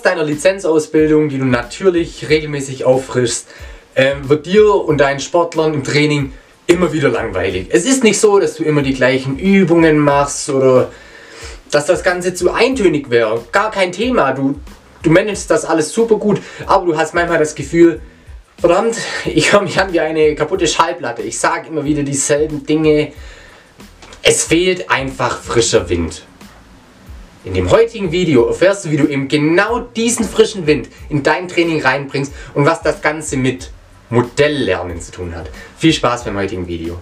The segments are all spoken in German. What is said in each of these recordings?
Trotz deiner Lizenzausbildung, die du natürlich regelmäßig auffrischst, äh, wird dir und deinen Sportlern im Training immer wieder langweilig. Es ist nicht so, dass du immer die gleichen Übungen machst oder dass das Ganze zu eintönig wäre. Gar kein Thema. Du, du managst das alles super gut, aber du hast manchmal das Gefühl, verdammt, ich höre mich an wie eine kaputte Schallplatte. Ich sage immer wieder dieselben Dinge. Es fehlt einfach frischer Wind. In dem heutigen Video erfährst du, wie du eben genau diesen frischen Wind in dein Training reinbringst und was das Ganze mit Modelllernen zu tun hat. Viel Spaß beim heutigen Video.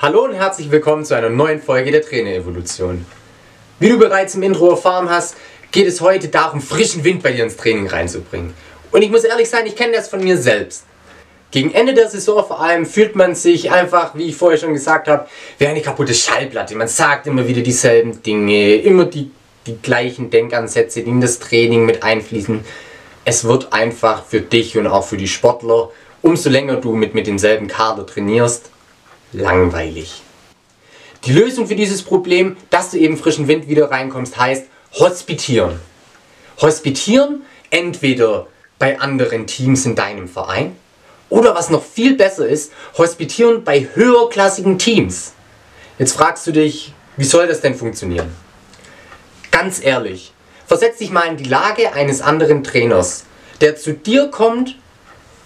Hallo und herzlich willkommen zu einer neuen Folge der Trainerevolution. Wie du bereits im Intro erfahren hast, geht es heute darum, frischen Wind bei dir ins Training reinzubringen. Und ich muss ehrlich sein, ich kenne das von mir selbst. Gegen Ende der Saison vor allem fühlt man sich einfach, wie ich vorher schon gesagt habe, wie eine kaputte Schallplatte. Man sagt immer wieder dieselben Dinge, immer die, die gleichen Denkansätze, die in das Training mit einfließen. Es wird einfach für dich und auch für die Sportler, umso länger du mit, mit demselben Kader trainierst, langweilig. Die Lösung für dieses Problem, dass du eben frischen Wind wieder reinkommst, heißt hospitieren. Hospitieren entweder bei anderen Teams in deinem Verein oder was noch viel besser ist, hospitieren bei höherklassigen Teams. Jetzt fragst du dich, wie soll das denn funktionieren? Ganz ehrlich, versetz dich mal in die Lage eines anderen Trainers, der zu dir kommt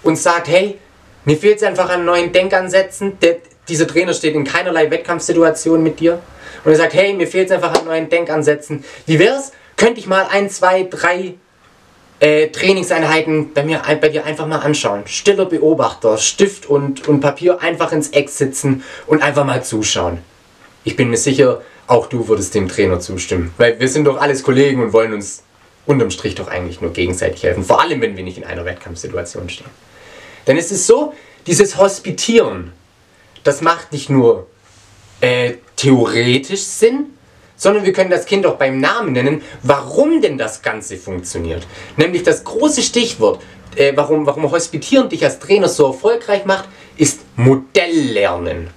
und sagt, hey, mir fehlt es einfach an neuen Denkansätzen. Der, dieser Trainer steht in keinerlei Wettkampfsituation mit dir. Und er sagt, hey, mir fehlt es einfach an neuen Denkansätzen. Wie wär's? Könnte ich mal ein, zwei, drei äh, Trainingseinheiten bei mir bei dir einfach mal anschauen. Stiller Beobachter, Stift und, und Papier einfach ins Eck sitzen und einfach mal zuschauen. Ich bin mir sicher, auch du würdest dem Trainer zustimmen. Weil wir sind doch alles Kollegen und wollen uns unterm Strich doch eigentlich nur gegenseitig helfen. Vor allem, wenn wir nicht in einer Wettkampfsituation stehen. Denn es ist so, dieses Hospitieren, das macht nicht nur äh, theoretisch Sinn, sondern wir können das Kind auch beim Namen nennen, warum denn das Ganze funktioniert. Nämlich das große Stichwort, äh, warum, warum Hospitieren dich als Trainer so erfolgreich macht, ist Modelllernen.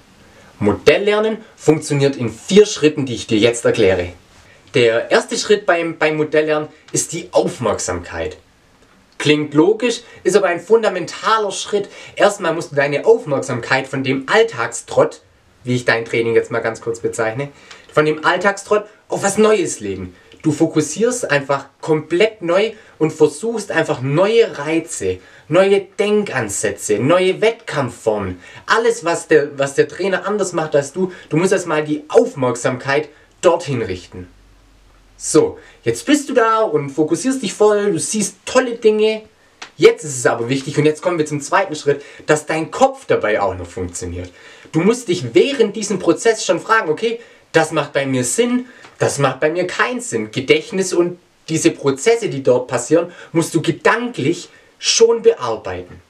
Modelllernen funktioniert in vier Schritten, die ich dir jetzt erkläre. Der erste Schritt beim, beim Modelllernen ist die Aufmerksamkeit. Klingt logisch, ist aber ein fundamentaler Schritt. Erstmal musst du deine Aufmerksamkeit von dem Alltagstrott, wie ich dein Training jetzt mal ganz kurz bezeichne, von dem Alltagstrott auf was Neues legen. Du fokussierst einfach komplett neu und versuchst einfach neue Reize, neue Denkansätze, neue Wettkampfformen. Alles, was der, was der Trainer anders macht als du, du musst erstmal die Aufmerksamkeit dorthin richten. So, jetzt bist du da und fokussierst dich voll, du siehst tolle Dinge. Jetzt ist es aber wichtig, und jetzt kommen wir zum zweiten Schritt, dass dein Kopf dabei auch noch funktioniert. Du musst dich während diesem Prozess schon fragen, okay, das macht bei mir Sinn, das macht bei mir keinen Sinn. Gedächtnis und diese Prozesse, die dort passieren, musst du gedanklich schon bearbeiten.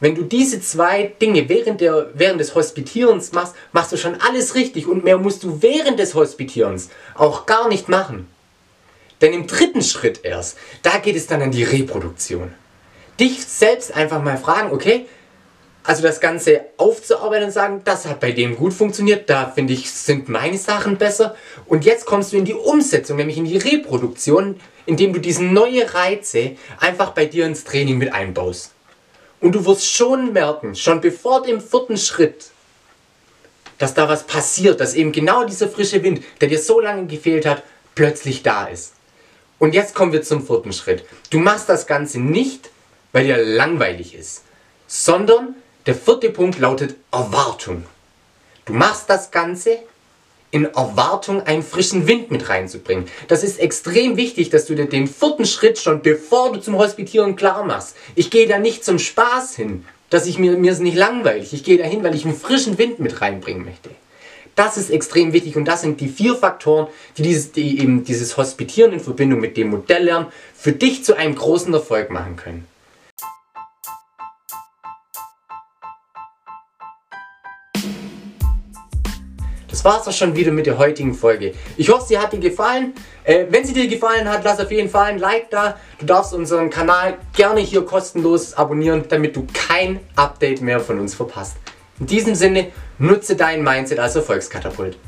Wenn du diese zwei Dinge während, der, während des Hospitierens machst, machst du schon alles richtig und mehr musst du während des Hospitierens auch gar nicht machen. Denn im dritten Schritt erst, da geht es dann an die Reproduktion. Dich selbst einfach mal fragen, okay, also das Ganze aufzuarbeiten und sagen, das hat bei dem gut funktioniert, da finde ich, sind meine Sachen besser. Und jetzt kommst du in die Umsetzung, nämlich in die Reproduktion, indem du diese neue Reize einfach bei dir ins Training mit einbaust. Und du wirst schon merken, schon bevor dem vierten Schritt, dass da was passiert, dass eben genau dieser frische Wind, der dir so lange gefehlt hat, plötzlich da ist. Und jetzt kommen wir zum vierten Schritt. Du machst das Ganze nicht, weil dir langweilig ist, sondern der vierte Punkt lautet Erwartung. Du machst das Ganze in Erwartung, einen frischen Wind mit reinzubringen. Das ist extrem wichtig, dass du dir den vierten Schritt schon, bevor du zum Hospitieren klar machst. Ich gehe da nicht zum Spaß hin, dass ich mir, mir ist nicht langweilig. Ich gehe da hin, weil ich einen frischen Wind mit reinbringen möchte. Das ist extrem wichtig und das sind die vier Faktoren, die, dieses, die eben dieses Hospitieren in Verbindung mit dem Modelllernen für dich zu einem großen Erfolg machen können. Das war es auch schon wieder mit der heutigen Folge. Ich hoffe, sie hat dir gefallen. Äh, wenn sie dir gefallen hat, lass auf jeden Fall ein Like da. Du darfst unseren Kanal gerne hier kostenlos abonnieren, damit du kein Update mehr von uns verpasst. In diesem Sinne, nutze dein Mindset als Erfolgskatapult.